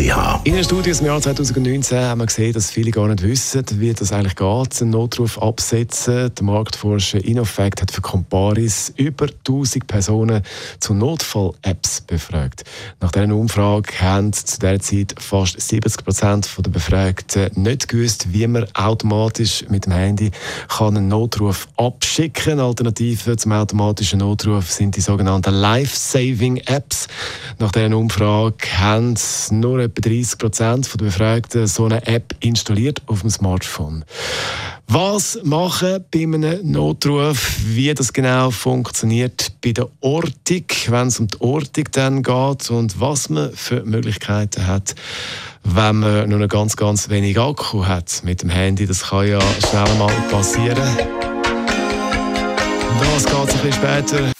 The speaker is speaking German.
www.kopfwww.ch In einer Studie aus dem Jahr 2019 haben wir gesehen, dass viele gar nicht wissen, wie das eigentlich geht, einen Notruf absetzen. Der Marktforscher Innofact hat für Comparis über 1000 Personen zu Notfall-Apps befragt. Nach dieser Umfrage haben zu dieser Zeit fast 70 Prozent der Befragten nicht gewusst, wie man automatisch mit dem Handy einen Notruf abschicken kann. Alternativen zum automatischen Notruf sind die sogenannten Life-Saving-Apps. Nach dieser Umfrage haben nur etwa 30 Prozent der Befragten so eine App installiert auf dem Smartphone. Was machen bei einem Notruf, wie das genau funktioniert bei der Ortung, wenn es um die Ortung dann geht und was man für Möglichkeiten hat, wenn man nur noch ganz, ganz wenig Akku hat mit dem Handy. Das kann ja schnell mal passieren. Das geht ein bisschen später.